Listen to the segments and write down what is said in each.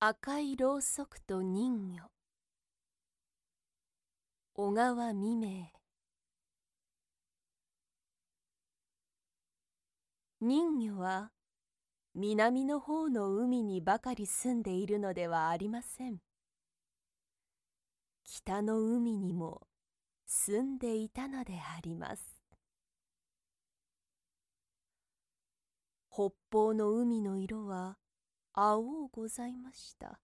赤いろうそくと人魚。小川未明。人魚は南の方の海にばかり住んでいるのではありません。北の海にも住んでいたのであります。北方の海の色は青うございました。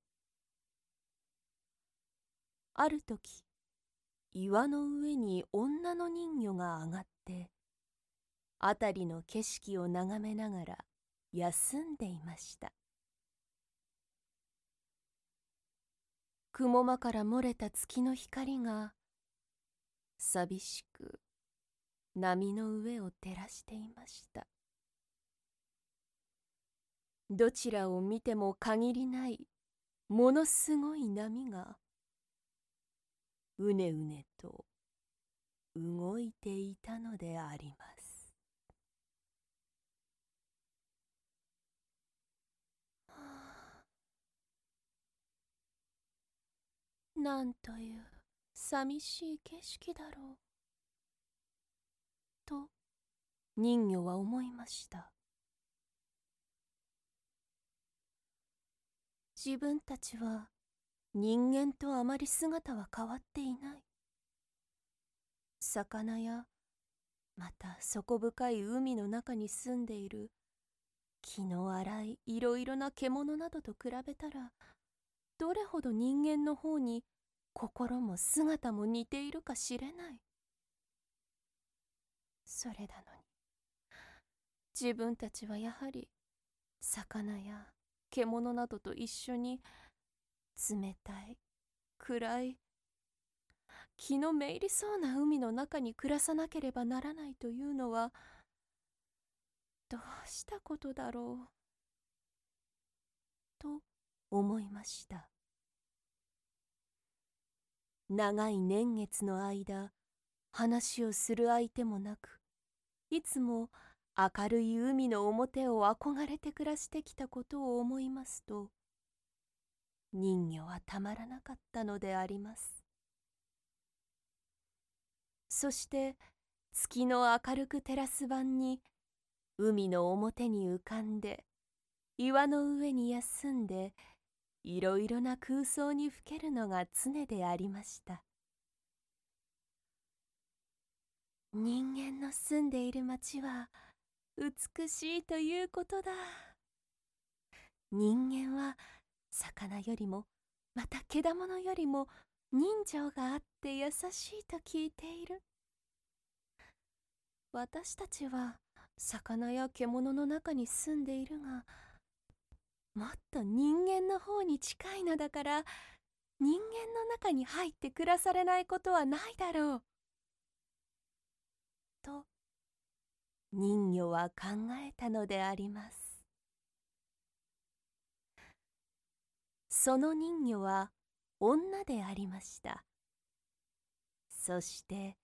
ある時岩の上に女の人魚が上がって辺りの景色を眺めながら休んでいました。雲間から漏れた月の光が寂しく波の上を照らしていました。どちらを見ても限りないものすごい波がうねうねと動いていたのであります。なんという寂しい景色だろうと人魚は思いました。自分たちは人間とあまり姿は変わっていない。魚やまた底深い海の中に住んでいる気の荒いいろいろな獣などと比べたらどれほど人間の方に心も姿も似ているかしれない。それなのに自分たちはやはり魚や獣などと一緒に冷たい暗い気のめいりそうな海の中に暮らさなければならないというのはどうしたことだろうと思いました。長い年月の間話をする相手もなくいつも明るい海の表を憧れて暮らしてきたことを思いますと人魚はたまらなかったのであります。そして月の明るく照らす晩に海の表に浮かんで岩の上に休んでいろいろな空想にふけるのが常でありました。人間の住んでいる町は美しいということだ。人間は魚よりもまた獣よりも人情があって優しいと聞いている。私たちは魚や獣の中に住んでいるがもっと人間の方に近いのだから人間の中に入って暮らされないことはないだろう。と人魚は考えたのであります。その人魚は女でありました。そして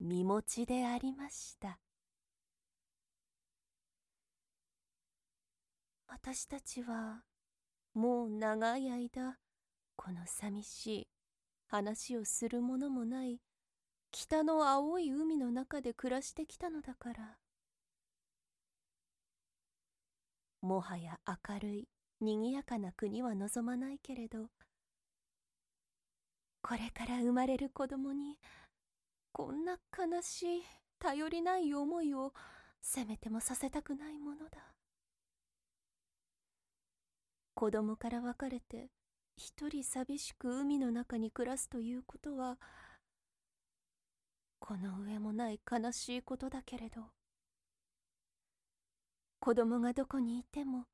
身持ちでありました。私たちはもう長い間この寂しい話をするものもない北の青い海の中で暮らしてきたのだから。もはや明るいにぎやかな国は望まないけれどこれから生まれる子供にこんな悲しい頼りない思いをせめてもさせたくないものだ。子供から別れて一人寂しく海の中に暮らすということはこの上もない悲しいことだけれど。子供がどこにいても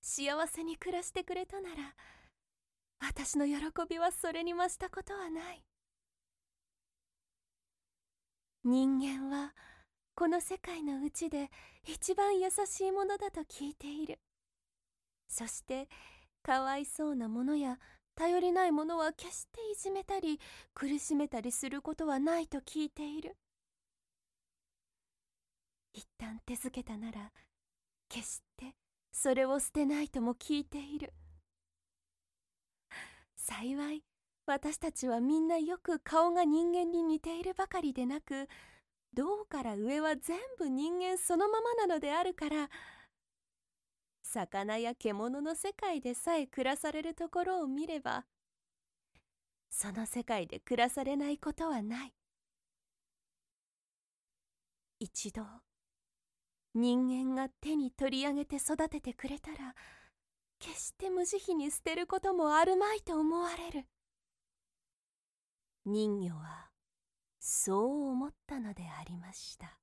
幸せに暮らしてくれたなら私の喜びはそれに増したことはない。人間はこの世界のうちで一番優しいものだと聞いている。そしてかわいそうなものや頼りないものは決していじめたり苦しめたりすることはないと聞いている。一旦手付けたなら決してそれを捨てないとも聞いている。幸い私たちはみんなよく顔が人間に似ているばかりでなく胴から上は全部人間そのままなのであるから魚や獣の世界でさえ暮らされるところを見ればその世界で暮らされないことはない。一度人間が手に取り上げて育ててくれたら決して無慈悲に捨てることもあるまいと思われる。人魚はそう思ったのでありました。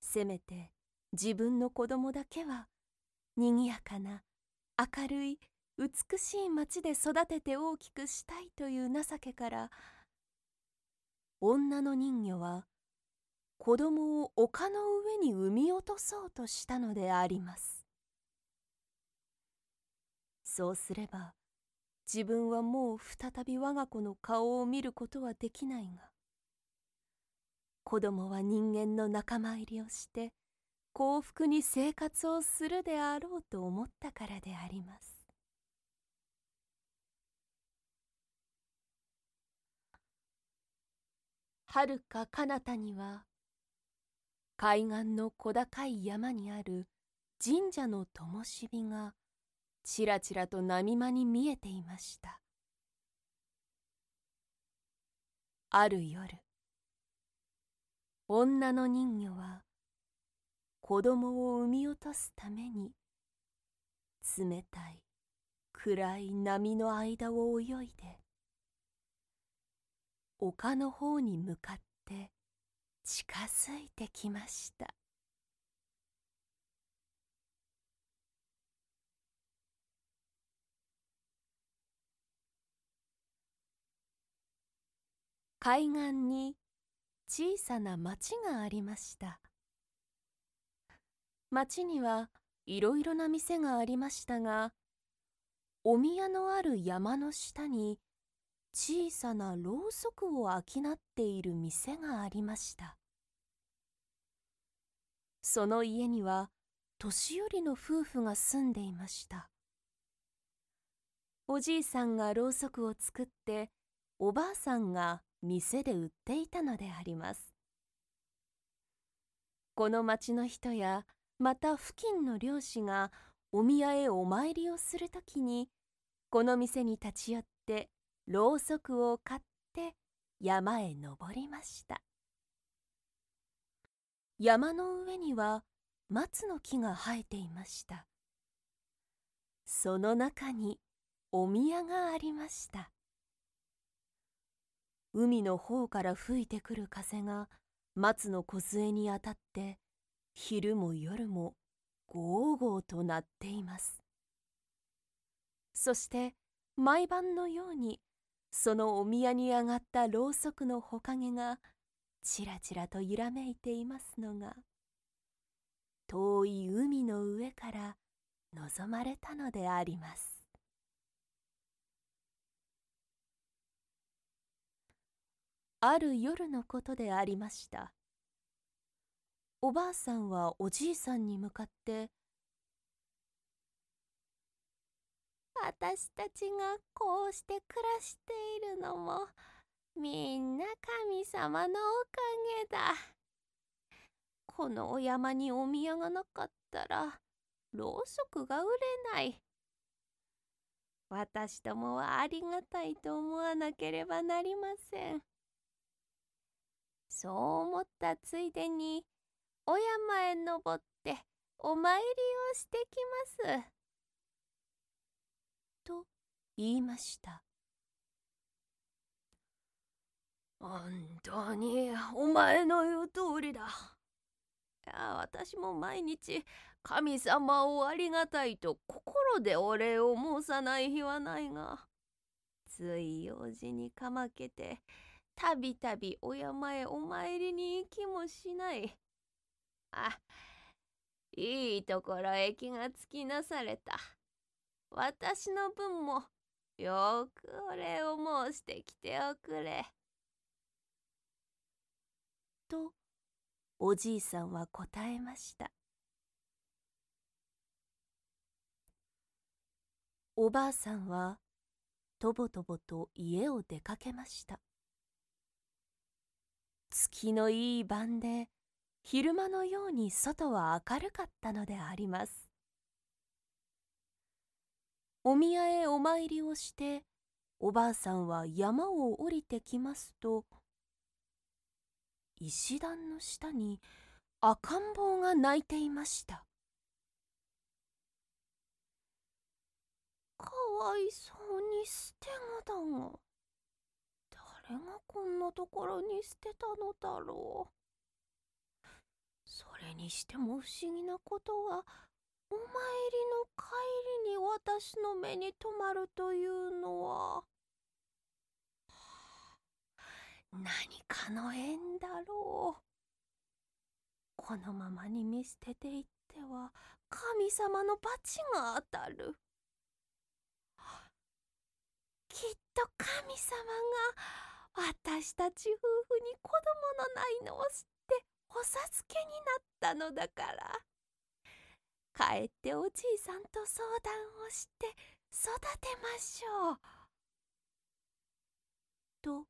せめて自分の子供だけはにぎやかな明るい美しい町で育てて大きくしたいという情けから女の人魚は子供を丘の上に産み落とそうとしたのであります。そうすれば自分はもう再び我が子の顔を見ることはできないが子供は人間の仲間入りをして幸福に生活をするであろうと思ったからであります。はるか彼方には海岸の小高い山にある神社の灯火がちらちらと波間に見えていました。ある夜女の人魚は子供を産み落とすために冷たい暗い波の間を泳いで丘の方に向かって近づいてきました。海岸に小さな町がありました。町にはいろいろな店がありましたがお宮のある山の下に小さなろうそくを商っている店がありました。その家には年寄りの夫婦が住んでいました。おじいさんがろうそくを作っておばあさんが店で売っていたのであります。この町の人やまた付近の漁師がお宮へお参りをするときにこの店に立ち寄ってろうそくを買って山へ登りました。山の上には松の木が生えていました。その中にお宮がありました。海の方から吹いてくる風が松の梢に当たって昼も夜もゴーゴーと鳴っています。そして毎晩のようにそのお宮に上がったろうそくのほかげがちらちらと揺らめいていますのが遠い海の上から望まれたのであります。ある夜のことでありました。おばあさんはおじいさんに向かって「私たちがこうして暮らしているのもみんな神様のおかげだ。このお山にお宮がなかったらろうそくが売れない。私どもはありがたいと思わなければなりません。そう思ったついでにお山へ登ってお参りをしてきます。と言いました。本当にお前の言う通りだ。いや私も毎日神様をありがたいと心でお礼を申さない日はないがつい用事にかまけてたびたびお山へお参りに行きもしない。あ、いいところへ気がつきなされた。私の分もよくお礼を申してきておくれ。とおじいさんは答えました。おばあさんはとぼとぼと家を出かけました月のいい晩で昼間のように外は明るかったのでありますお宮へお参りをしておばあさんは山を降りてきますと石段の下に赤ん坊が泣いていました。かわいそうに捨て子だが誰がこんなところに捨てたのだろう。それにしても不思議なことはお参りの帰りに私の目に留まるというのは。何かの縁だろう。このままに見捨てていっては神様の罰が当たる。きっと神様が私たち夫婦に子供のないのを知ってお授けになったのだから。帰っておじいさんと相談をして育てましょう。と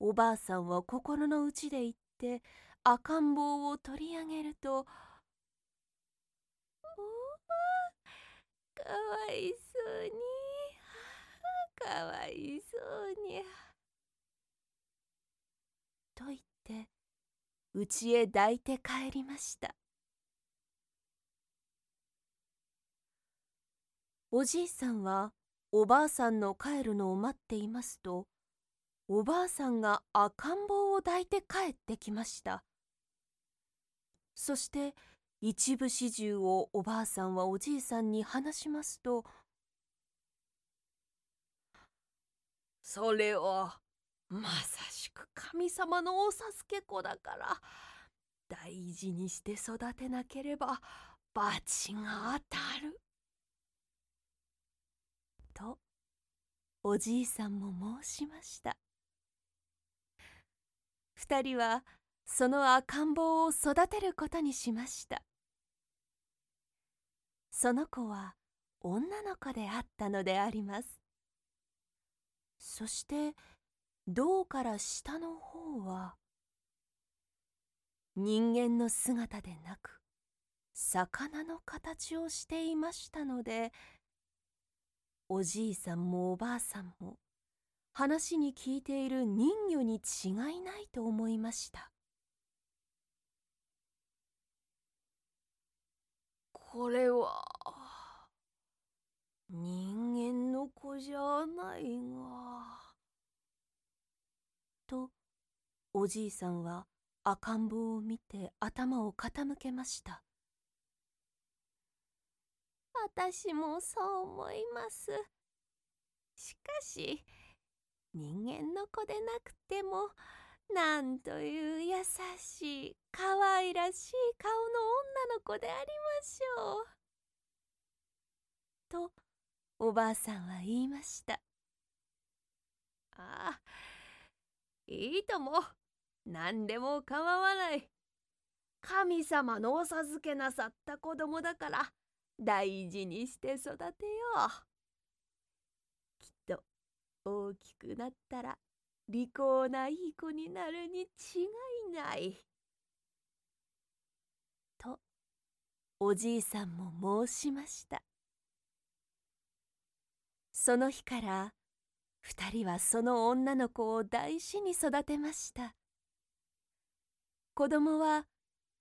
おばあさんは心の内で言って赤ん坊を取り上げると「おおかわいそうにかわいそうに」と言って家へ抱いて帰りましたおじいさんはおばあさんの帰るのを待っていますとおばあさんが赤ん坊を抱いて帰ってきました。そして一部始終をおばあさんはおじいさんに話しますと「それはまさしく神様のお授け子だから大事にして育てなければ罰が当たる」とおじいさんも申しました。二人はその赤ん坊を育てることにしました。その子は女の子であったのであります。そして胴から下の方は人間の姿でなく魚の形をしていましたのでおじいさんもおばあさんも話に聞いている人魚に違いないと思いましたこれは人間の子じゃないが。とおじいさんは赤ん坊を見て頭を傾けました私もそう思いますしかし人間の子でなくてもなんという優しい可愛らしい顔の女の子でありましょう。とおばあさんは言いました。ああいいとも何でも構わない。神様のお授けなさった子供だから大事にして育てよう。きっと大きくなったら利口ないい子になるに違いない。とおじいさんも申しました。その日から二人はその女の子を大事に育てました。子供は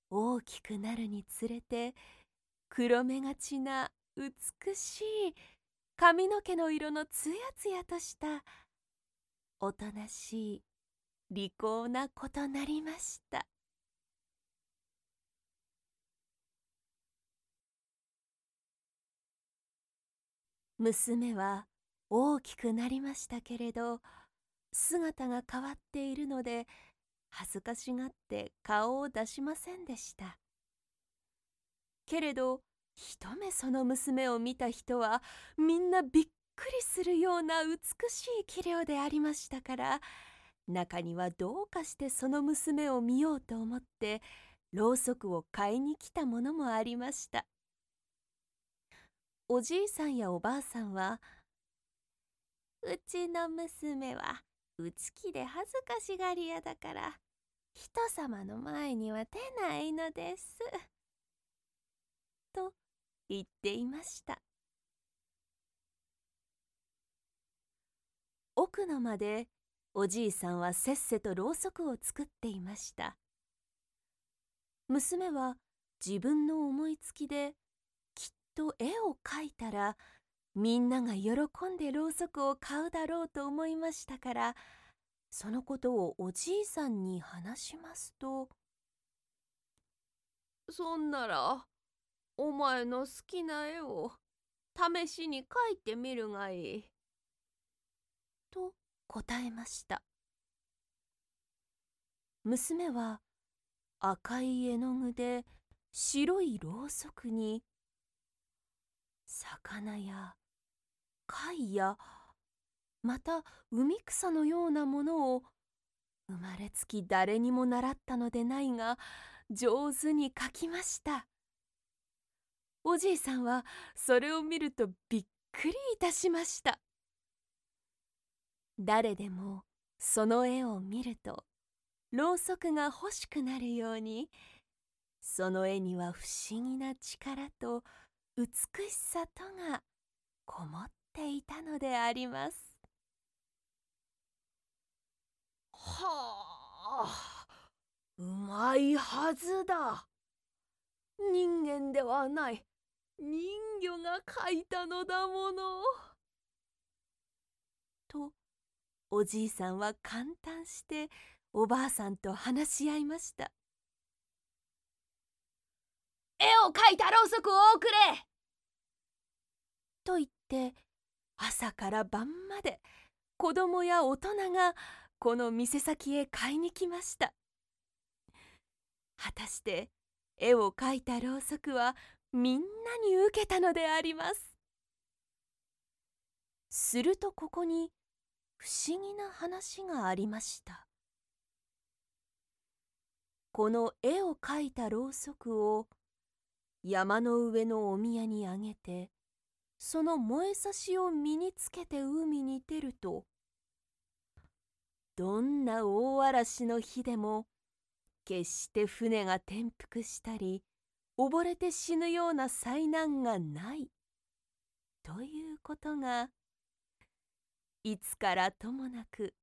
大きくなるにつれて黒目がちな美しい髪の毛の色のつやつやとしたおとなしい利口な子となりました。娘は大きくなりましたけれど姿が変わっているので恥ずかしがって顔を出しませんでした。けれど一目その娘を見た人はみんなびっくりするような美しい器量でありましたから中にはどうかしてその娘を見ようと思ってろうそくを買いに来たものもありました。おじいさんやおばあさんは「うちの娘は内気で恥ずかしがり屋だから人様の前には出ないのです」と言っていました。奥の間でおじいさんはせっせとろうそくを作っていました。娘は自分の思いつきできっと絵を描いたらみんなが喜んでろうそくを買うだろうと思いましたからそのことをおじいさんに話しますと「そんならお前の好きな絵を試しに描いてみるがいい」と答えました。娘は赤い絵の具で白いろうそくに魚や貝やまた海草のようなものを生まれつき誰にも習ったのでないが上手に描きました。おじいさんはそれを見るとびっくりいたしました。誰でもその絵を見るとろうそくが欲しくなるようにその絵には不思議な力と美しさとがこもっていたのであります。はあうまいはずだ。人間ではない。人魚が描いたのだもの。とおじいさんは感嘆しておばあさんと話し合いました。絵を描いたろうそくをおくれ。と言って朝から晩まで子供や大人がこの店先へ買いに来ました。果たして絵を描いたろうそくはみんなに受けたのであります。するとここに不思議な話がありました。この絵を描いたろうそくを山の上のお宮にあげてその燃えさしを身につけて海に出るとどんな大嵐の日でも決して船が転覆したり溺れて死ぬような災難がない。ということがいつからともなく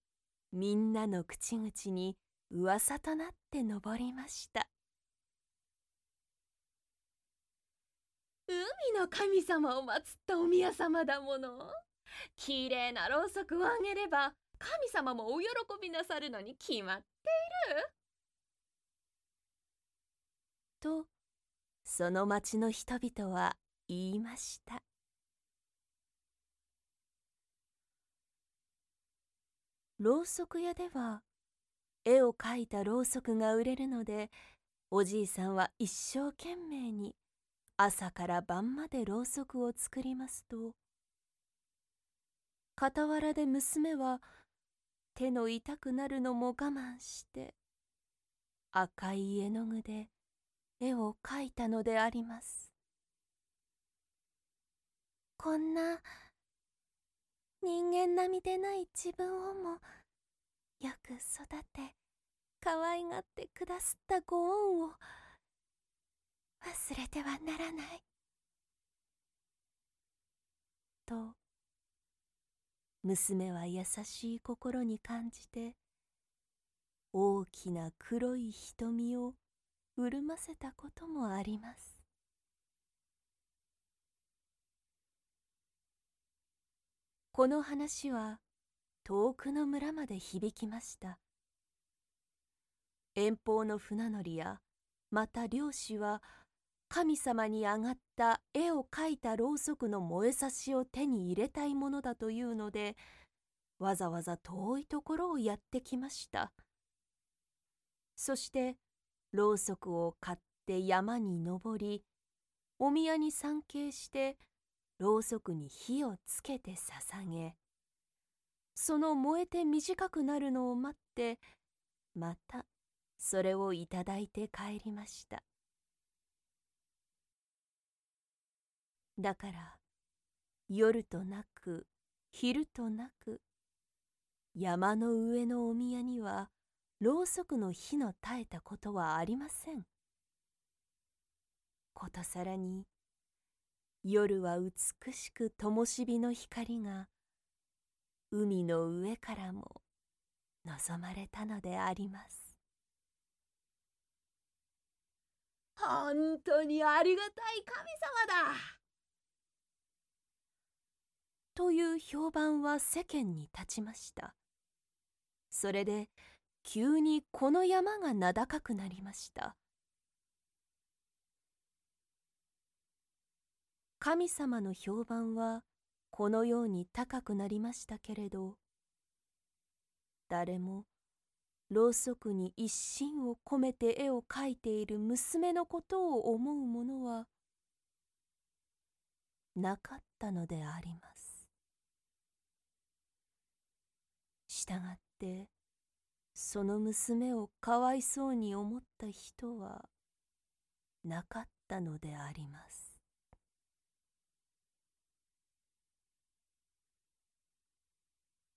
みんなの口々に噂となって上りました。海の神様を祀ったお宮様だもの。きれいなろうそくをあげれば神様もお喜びなさるのに決まっている。とその町の人々は言いました。ろうそく屋では絵を描いたろうそくが売れるのでおじいさんは一生懸命に朝から晩までろうそくを作りますと傍らで娘は手の痛くなるのも我慢して赤い絵の具で絵を描いたのでありますこんな人間並みでない自分をもよく育て可愛がってくだすったご恩を忘れてはならない。と娘は優しい心に感じて大きな黒い瞳を潤ませたこともあります。この話は遠くの村まで響きました。遠方の船乗りやまた漁師は神様に上がった絵を描いたろうそくの燃えさしを手に入れたいものだというのでわざわざ遠いところをやってきました。そしてろうそくを買って山に登りお宮に参詣してろうそくに火をつけて捧げその燃えて短くなるのを待ってまたそれをいただいて帰りました。だから夜となく昼となく山の上のお宮にはろうそくの火の絶えたことはありません。ことさらに夜は美しく灯火の光が海の上からも望まれたのであります。本当にありがたい神様だ。という評判は世間に立ちました。それで急にこの山が名高くなりました神様の評判はこのように高くなりましたけれど誰もろうそくに一心を込めて絵を描いている娘のことを思うものはなかったのであります。したがってその娘をかわいそうに思った人はなかったのであります。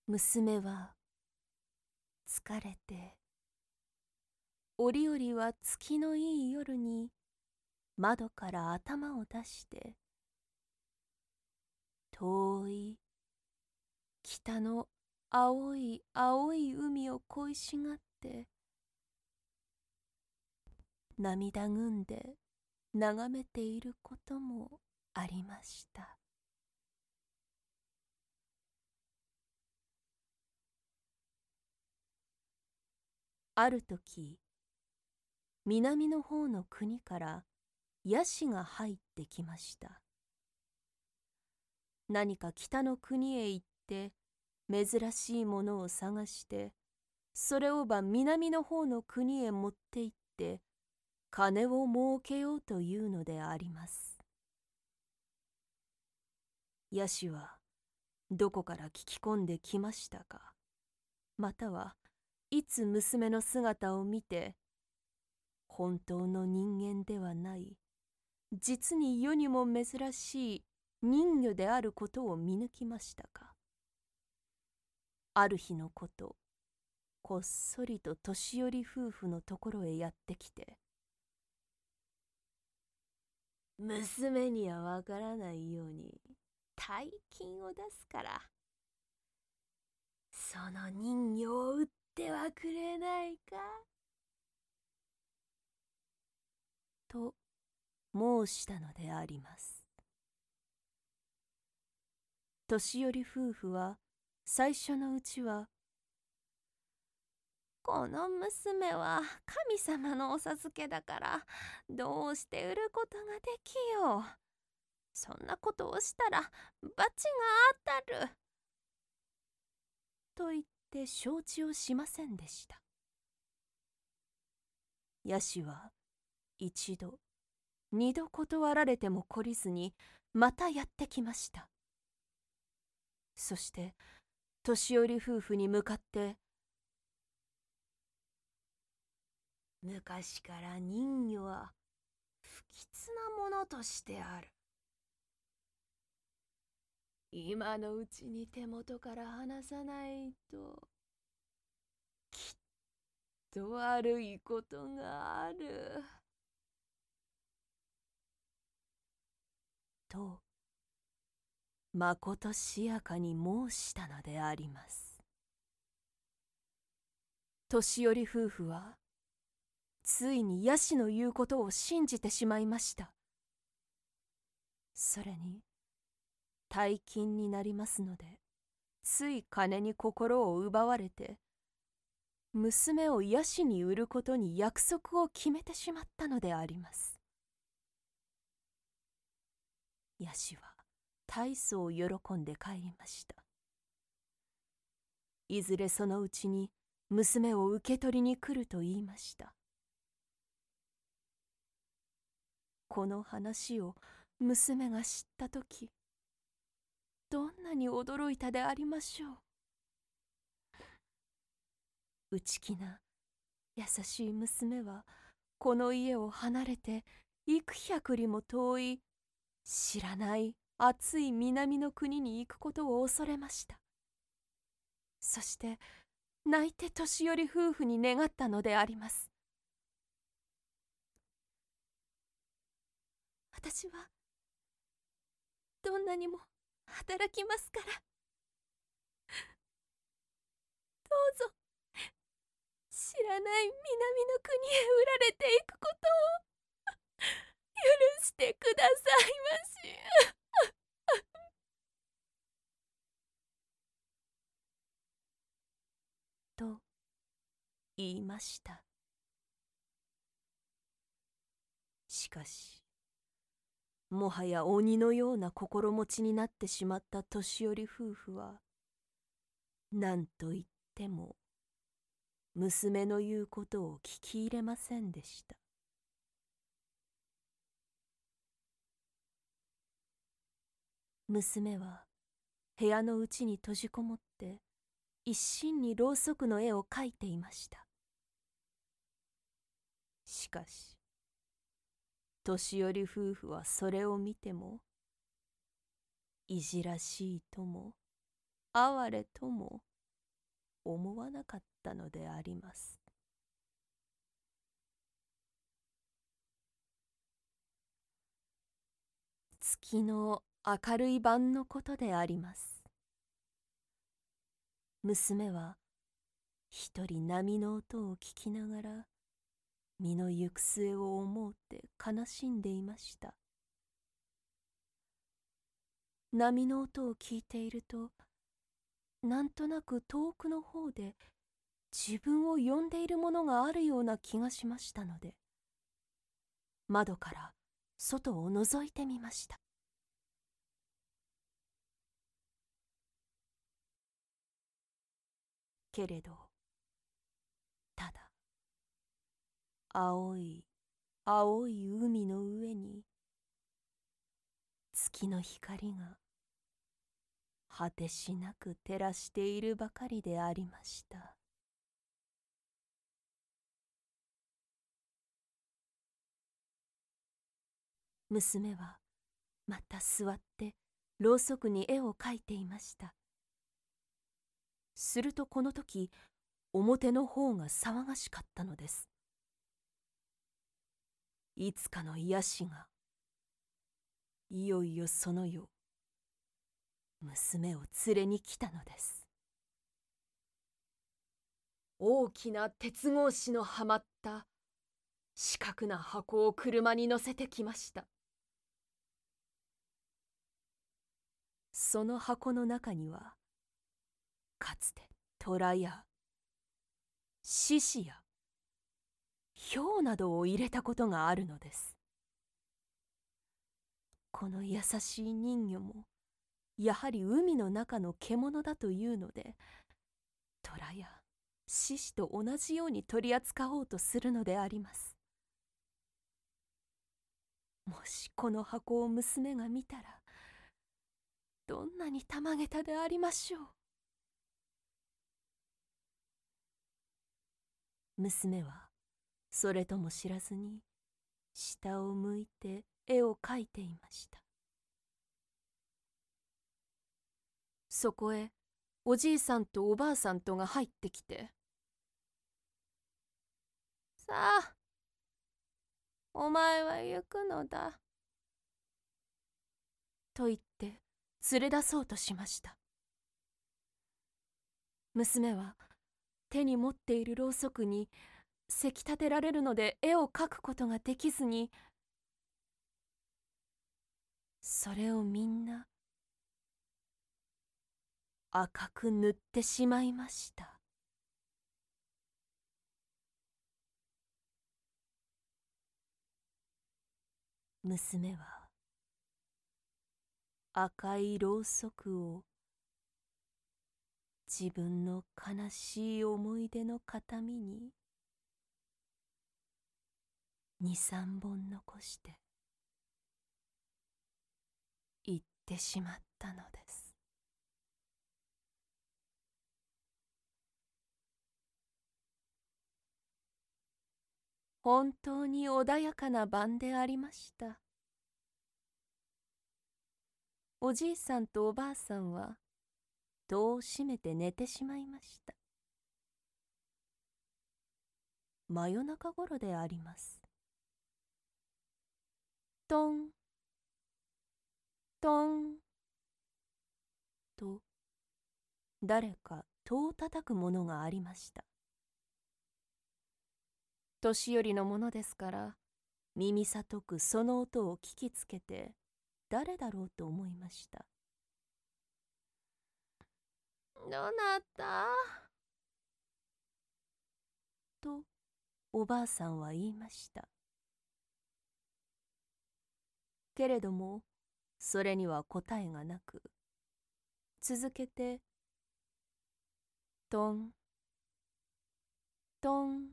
娘は疲れて折々は月のいい夜に窓から頭を出して遠い北の青い青い海を恋しがって涙ぐんで眺めていることもありました。ある時南の方の国からヤシが入ってきました。何か北の国へ行って珍しいものを探してそれをば南の方の国へ持って行って金を儲けようというのであります。ヤシはどこから聞き込んできましたか？またはいつ娘の姿を見て本当の人間ではない実に世にも珍しい人魚であることを見抜きましたか？ある日のことこっそりと年寄り夫婦のところへやってきて娘にはわからないように大金を出すからその人形を売ってはくれないかと申したのであります。年寄り夫婦は最初のうちはこの娘は神様のお授けだからどうして売ることができよう。そんなことをしたら罰が当たる。と言って承知をしませんでした。ヤシは一度二度断られても懲りずにまたやってきました。そして年寄り夫婦に向かって「昔から人魚は不吉なものとしてある」今のうちに手元から離さないときっと悪いことがある。とまことしやかに申したのであります。年寄り夫婦はついにヤシの言うことを信じてしまいました。それに大金になりますのでつい金に心を奪われて娘をヤシに売ることに約束を決めてしまったのでありますヤシは大層喜んで帰りました。いずれそのうちに娘を受け取りに来ると言いました。この話を娘が知った時どんなに驚いたでありましょう。内気な優しい娘はこの家を離れて幾百里も遠い知らない暑い南の国に行くことを恐れました。そして泣いて年寄り夫婦に願ったのであります。私はどんなにも働きますから。どうぞ知らない南の国へ売られていくことを。許してくださいまし。と言いました。しかしもはや鬼のような心持ちになってしまった年寄り夫婦は何と言っても娘の言うことを聞き入れませんでした。娘は部屋のうちに閉じこもって一心にろうそくの絵を描いていました。しかし年寄り夫婦はそれを見てもいじらしいとも哀れとも思わなかったのであります。月の明るい晩のことであります。娘は一人波の音を聞きながら身の行く末を思うて悲しんでいました。波の音を聞いているとなんとなく遠くの方で自分を呼んでいるものがあるような気がしましたので窓から外を覗いてみました。けれど。ただ青い青い海の上に月の光が果てしなく照らしているばかりでありました。娘はまた座ってろうそくに絵を描いていました。するとこの時表の方が騒がしかったのです。いつかの癒しがいよいよその夜娘を連れに来たのです。大きな鉄格子のはまった四角な箱を車に乗せてきました。その箱の中にはかつて虎や獅子や豹などを入れたことがあるのです。この優しい人魚もやはり海の中の獣だというので虎や獅子と同じように取り扱おうとするのであります。もしこの箱を娘が見たらどんなにたまげたでありましょう。娘はそれとも知らずに下を向いて絵を描いていました。そこへおじいさんとおばあさんとが入ってきて「さあお前は行くのだ」と言って連れ出そうとしました。娘は手に持っているろうそくにせき立てられるので絵を描くことができずにそれをみんな赤く塗ってしまいました。娘は赤いろうそくを自分の悲しい思い出の形見に二三本残して行ってしまったのです。本当に穏やかな晩でありました。おじいさんとおばあさんは戸を閉めて寝てしまいました。真夜中ごろであります。トン。トン。と。誰か戸を叩くものがありました。年寄りのものですから耳さとくその音を聞きつけて誰だろうと思いました。どなた？とおばあさんは言いました。けれどもそれには答えがなく続けてトントン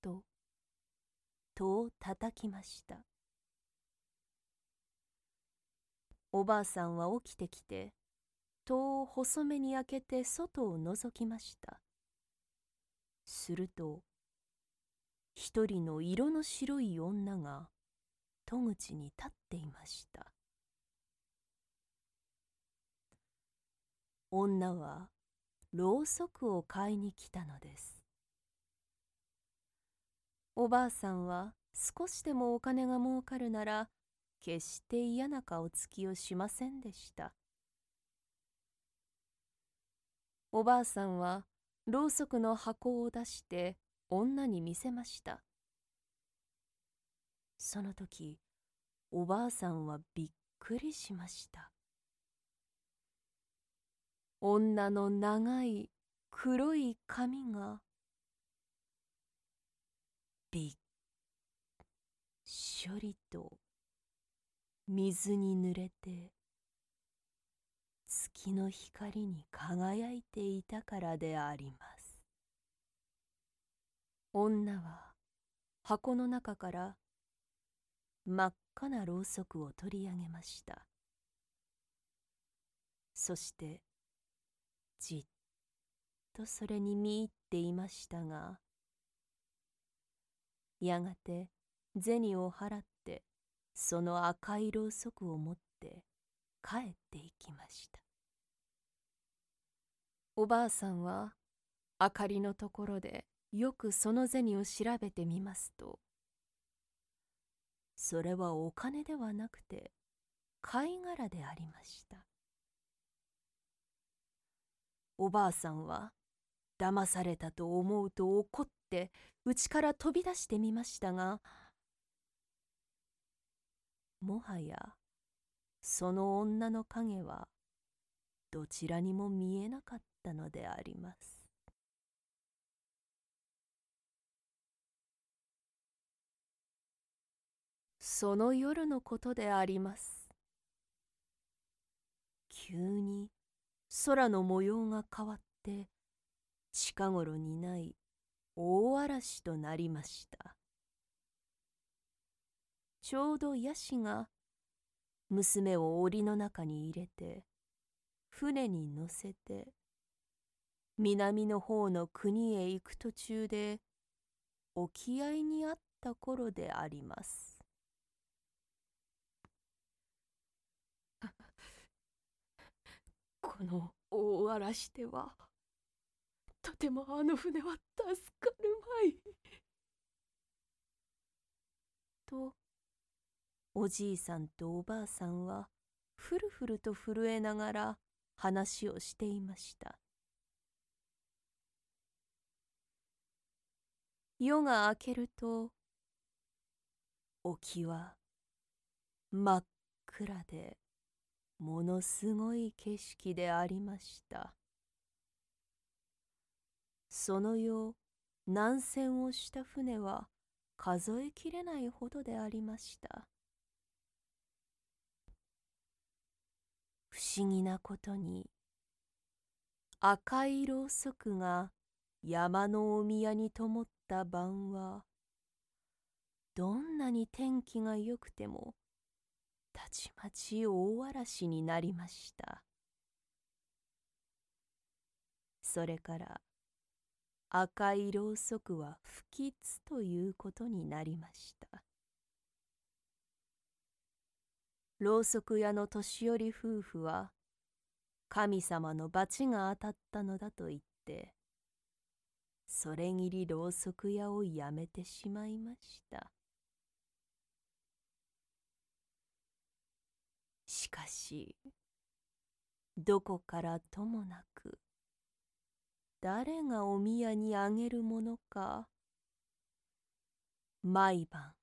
と戸を叩きました。おばあさんは起きてきて戸を細めに開けて外を覗きました。すると一人の色の白い女が戸口に立っていました。女はろうそくを買いに来たのです。おばあさんは少しでもお金が儲かるなら決して嫌な顔つきをしませんでした。おばあさんはろうそくの箱を出して女に見せました。その時おばあさんはびっくりしました。女の長い黒い髪がびっしょりと水に濡れて月の光に輝いていたからであります。女は箱の中から真っ赤なろうそくを取り上げました。そしてじっとそれに見入っていましたがやがて銭を払ってその赤いろうそくを持って帰っていきました。おばあさんは明かりのところでよくその銭を調べてみますとそれはお金ではなくて貝殻でありました。おばあさんは騙されたと思うと怒って家から飛び出してみましたがもはやその女の影はどちらにも見えなかったのであります。その夜のことであります。急に空の模様が変わって近頃にない大嵐となりました。ちょうどヤシが娘を檻の中に入れて船に乗せて南の方の国へ行く途中で沖合にあった頃であります。この大嵐ではとてもあの船は助かるまい。とおじいさんとおばあさんはふるふると震えながら話をしていました。夜が明けると沖は真っ暗でものすごい景色でありました。その夜南船をした船は数えきれないほどでありました。不思議なことに赤いろうそくが山のお宮に灯った晩はどんなに天気が良くてもたちまち大嵐になりました。それから赤いろうそくは不吉ということになりました。ろうそく屋の年寄り夫婦は神様の罰が当たったのだと言ってそれぎりろうそく屋をやめてしまいました。しかしどこからともなく誰がお宮にあげるものか毎晩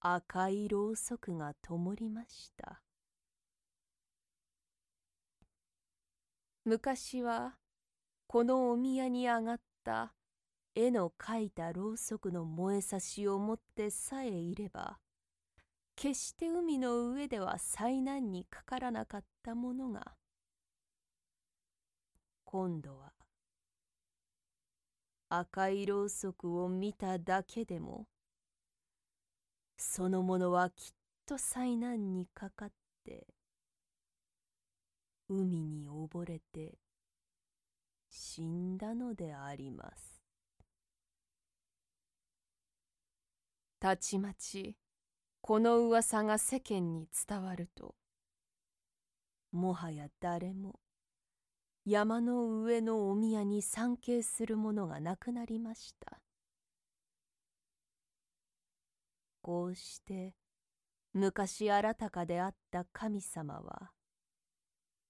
赤いろうそくが灯りました。昔はこのお宮に上がった絵の描いたろうそくの燃えさしを持ってさえいれば決して海の上では災難にかからなかったものが今度は赤いろうそくを見ただけでもそのものはきっと災難にかかって海に溺れて死んだのであります。たちまちこの噂が世間に伝わるともはや誰も山の上のお宮に参詣する者がなくなりました。こうして昔あらたかであった神様は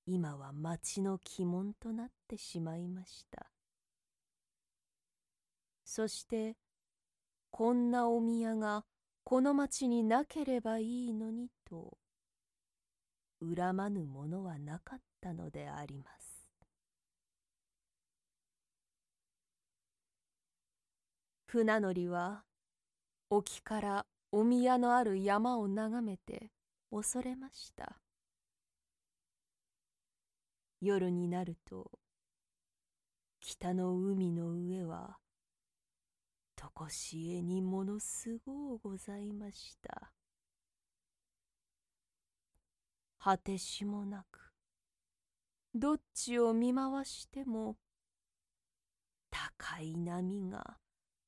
今は町の鬼門となってしまいました。そしてこんなお宮がこの町になければいいのにと恨まぬものはなかったのであります。船乗りは沖からお宮のある山を眺めて恐れました。夜になると北の海の上はとこしえにものすごうございました。果てしもなくどっちを見回しても高い波が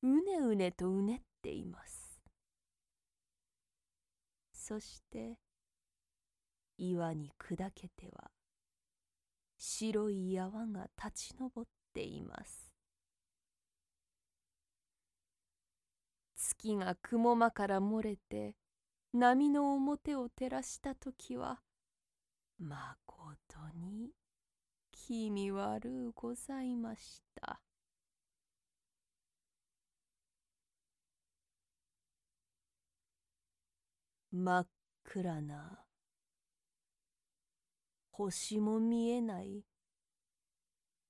うねうねとうねっています。そして岩に砕けては白い泡が立ち上っています。月が雲間から漏れて波の表を照らした時はまことに気味悪うございました。真っ暗な星も見えない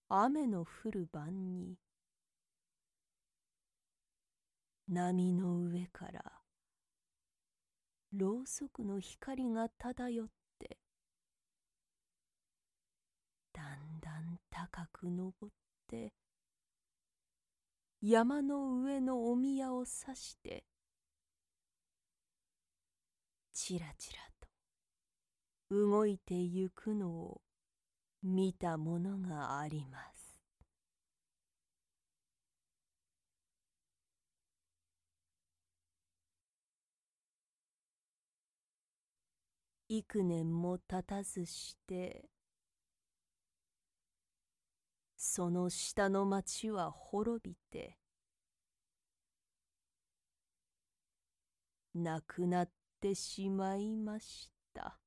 雨の降る晩に波の上からろうそくの光が漂ってだんだん高く登って山の上のお宮を指してちらちらと動いてゆくのを見たものがあります。幾年も経たずしてその下の町は滅びて亡くなってしまいました。